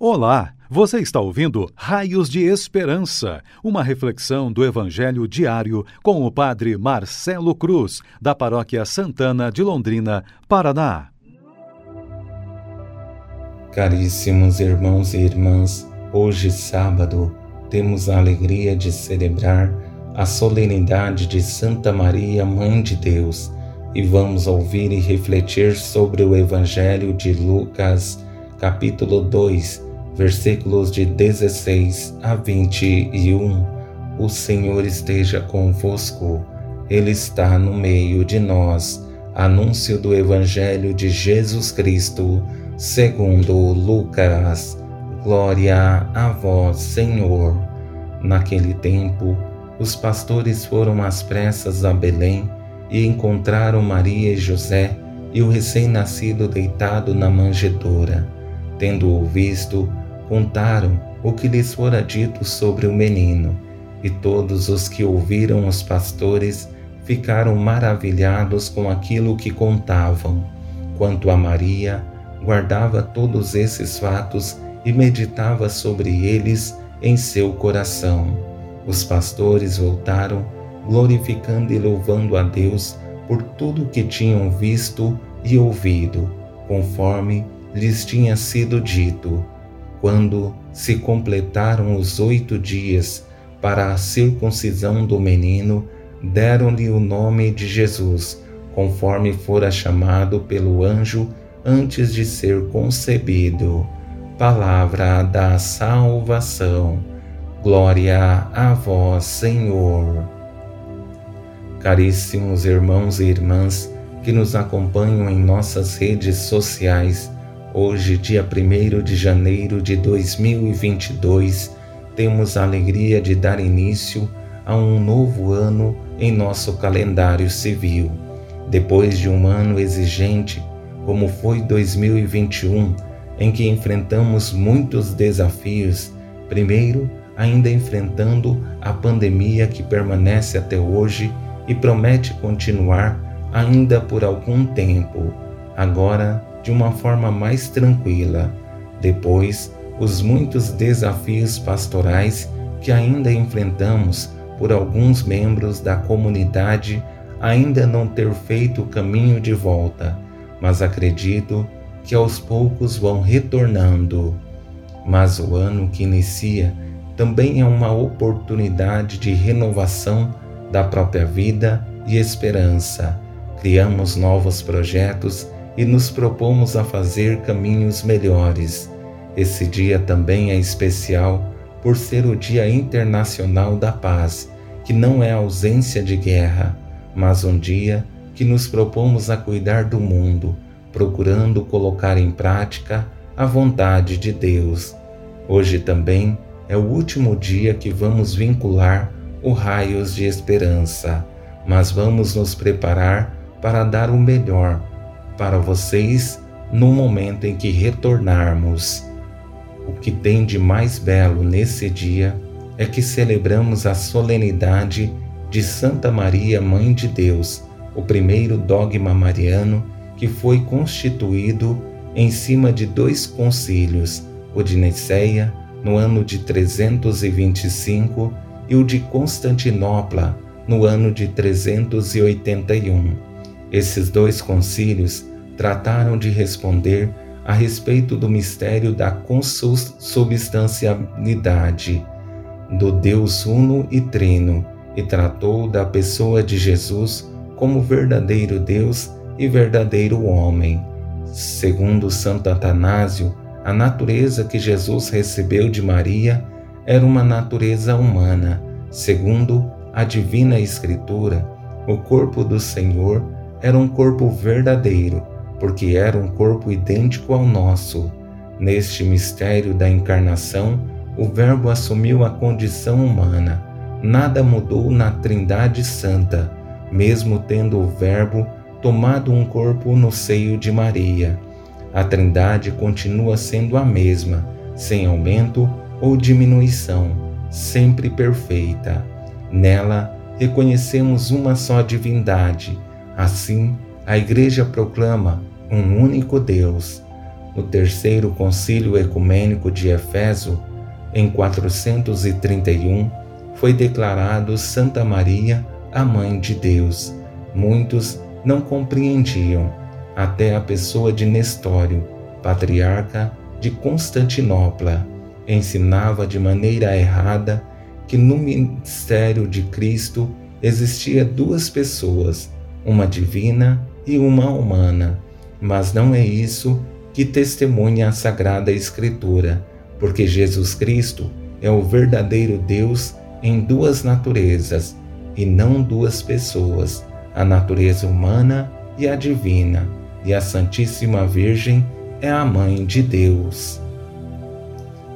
Olá, você está ouvindo Raios de Esperança, uma reflexão do Evangelho diário com o Padre Marcelo Cruz, da Paróquia Santana de Londrina, Paraná. Caríssimos irmãos e irmãs, hoje, sábado, temos a alegria de celebrar a solenidade de Santa Maria, Mãe de Deus, e vamos ouvir e refletir sobre o Evangelho de Lucas, capítulo 2 versículos de 16 a 21. O Senhor esteja convosco, Ele está no meio de nós. Anúncio do Evangelho de Jesus Cristo, segundo Lucas. Glória a vós, Senhor. Naquele tempo, os pastores foram às pressas a Belém e encontraram Maria e José e o recém-nascido deitado na manjedoura. Tendo-o visto, contaram o que lhes fora dito sobre o menino, e todos os que ouviram os pastores ficaram maravilhados com aquilo que contavam. Quanto a Maria, guardava todos esses fatos e meditava sobre eles em seu coração. Os pastores voltaram, glorificando e louvando a Deus por tudo que tinham visto e ouvido, conforme lhes tinha sido dito. Quando se completaram os oito dias para a circuncisão do menino, deram-lhe o nome de Jesus, conforme fora chamado pelo anjo antes de ser concebido. Palavra da salvação. Glória a vós, Senhor. Caríssimos irmãos e irmãs que nos acompanham em nossas redes sociais, Hoje, dia 1 de janeiro de 2022, temos a alegria de dar início a um novo ano em nosso calendário civil. Depois de um ano exigente, como foi 2021, em que enfrentamos muitos desafios, primeiro, ainda enfrentando a pandemia que permanece até hoje e promete continuar ainda por algum tempo. Agora, de uma forma mais tranquila. Depois, os muitos desafios pastorais que ainda enfrentamos por alguns membros da comunidade ainda não ter feito o caminho de volta, mas acredito que aos poucos vão retornando. Mas o ano que inicia também é uma oportunidade de renovação da própria vida e esperança. Criamos novos projetos e nos propomos a fazer caminhos melhores. Esse dia também é especial por ser o Dia Internacional da Paz, que não é ausência de guerra, mas um dia que nos propomos a cuidar do mundo, procurando colocar em prática a vontade de Deus. Hoje também é o último dia que vamos vincular o raios de esperança, mas vamos nos preparar para dar o melhor para vocês no momento em que retornarmos. O que tem de mais belo nesse dia é que celebramos a solenidade de Santa Maria, Mãe de Deus, o primeiro dogma mariano que foi constituído em cima de dois concílios, o de Niceia, no ano de 325, e o de Constantinopla, no ano de 381. Esses dois concílios trataram de responder a respeito do mistério da consubstancialidade do Deus Uno e Trino e tratou da pessoa de Jesus como verdadeiro Deus e verdadeiro homem. Segundo Santo Atanásio, a natureza que Jesus recebeu de Maria era uma natureza humana. Segundo a Divina Escritura, o corpo do Senhor era um corpo verdadeiro porque era um corpo idêntico ao nosso. Neste mistério da encarnação, o Verbo assumiu a condição humana. Nada mudou na Trindade Santa, mesmo tendo o Verbo tomado um corpo no seio de Maria. A Trindade continua sendo a mesma, sem aumento ou diminuição, sempre perfeita. Nela reconhecemos uma só divindade. Assim, a Igreja proclama um único Deus. no terceiro concílio ecumênico de Efeso, em 431, foi declarado Santa Maria a Mãe de Deus. Muitos não compreendiam, até a pessoa de Nestório, patriarca de Constantinopla, ensinava de maneira errada que no ministério de Cristo existia duas pessoas, uma divina e uma humana. Mas não é isso que testemunha a Sagrada Escritura, porque Jesus Cristo é o verdadeiro Deus em duas naturezas e não duas pessoas, a natureza humana e a divina, e a Santíssima Virgem é a Mãe de Deus.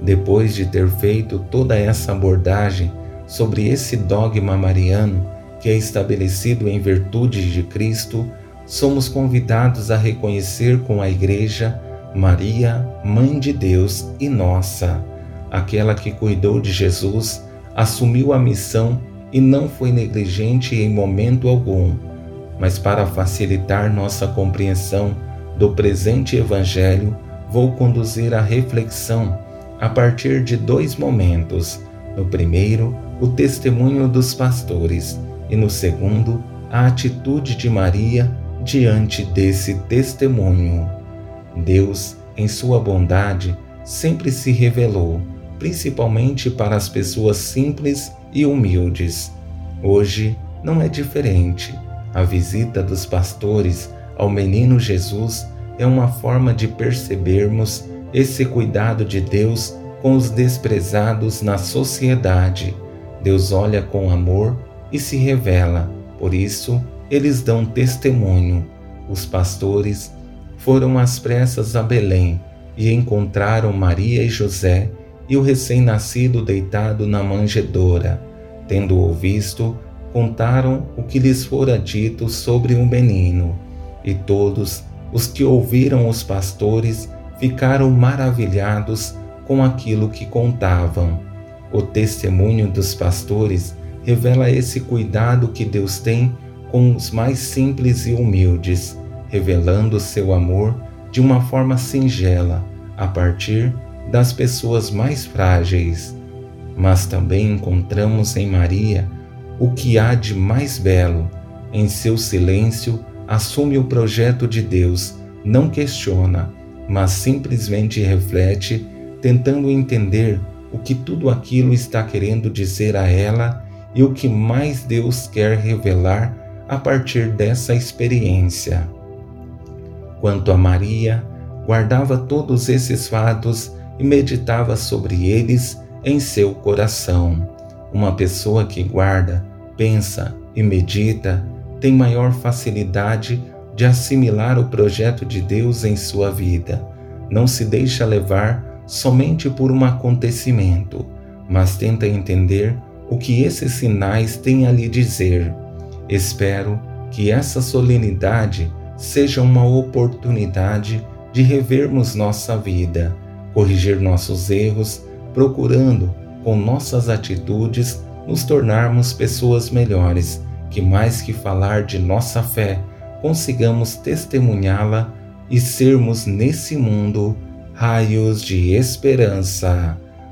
Depois de ter feito toda essa abordagem sobre esse dogma mariano que é estabelecido em virtude de Cristo, somos convidados a reconhecer com a Igreja Maria, Mãe de Deus e nossa, aquela que cuidou de Jesus, assumiu a missão e não foi negligente em momento algum. Mas para facilitar nossa compreensão do presente Evangelho, vou conduzir a reflexão a partir de dois momentos. No primeiro, o testemunho dos pastores, e no segundo, a atitude de Maria diante desse testemunho. Deus, em sua bondade, sempre se revelou, principalmente para as pessoas simples e humildes. Hoje não é diferente. A visita dos pastores ao menino Jesus é uma forma de percebermos esse cuidado de Deus com os desprezados na sociedade. Deus olha com amor e se revela, por isso eles dão testemunho. Os pastores foram às pressas a Belém e encontraram Maria e José e o recém-nascido deitado na manjedoura. Tendo-o visto, contaram o que lhes fora dito sobre o menino. E todos os que ouviram os pastores ficaram maravilhados com aquilo que contavam. O testemunho dos pastores revela esse cuidado que Deus tem com os mais simples e humildes revelando seu amor de uma forma singela a partir das pessoas mais frágeis. Mas também encontramos em Maria o que há de mais belo. Em seu silêncio, assume o projeto de Deus, não questiona, mas simplesmente reflete, tentando entender o que tudo aquilo está querendo dizer a ela e o que mais Deus quer revelar a partir dessa experiência. Quanto a Maria, guardava todos esses fatos e meditava sobre eles em seu coração. Uma pessoa que guarda, pensa e medita tem maior facilidade de assimilar o projeto de Deus em sua vida. Não se deixa levar somente por um acontecimento, mas tenta entender o que esses sinais têm a lhe dizer. Espero que essa solenidade seja uma oportunidade de revermos nossa vida, corrigir nossos erros, procurando, com nossas atitudes, nos tornarmos pessoas melhores, que mais que falar de nossa fé, consigamos testemunhá-la e sermos nesse mundo raios de esperança.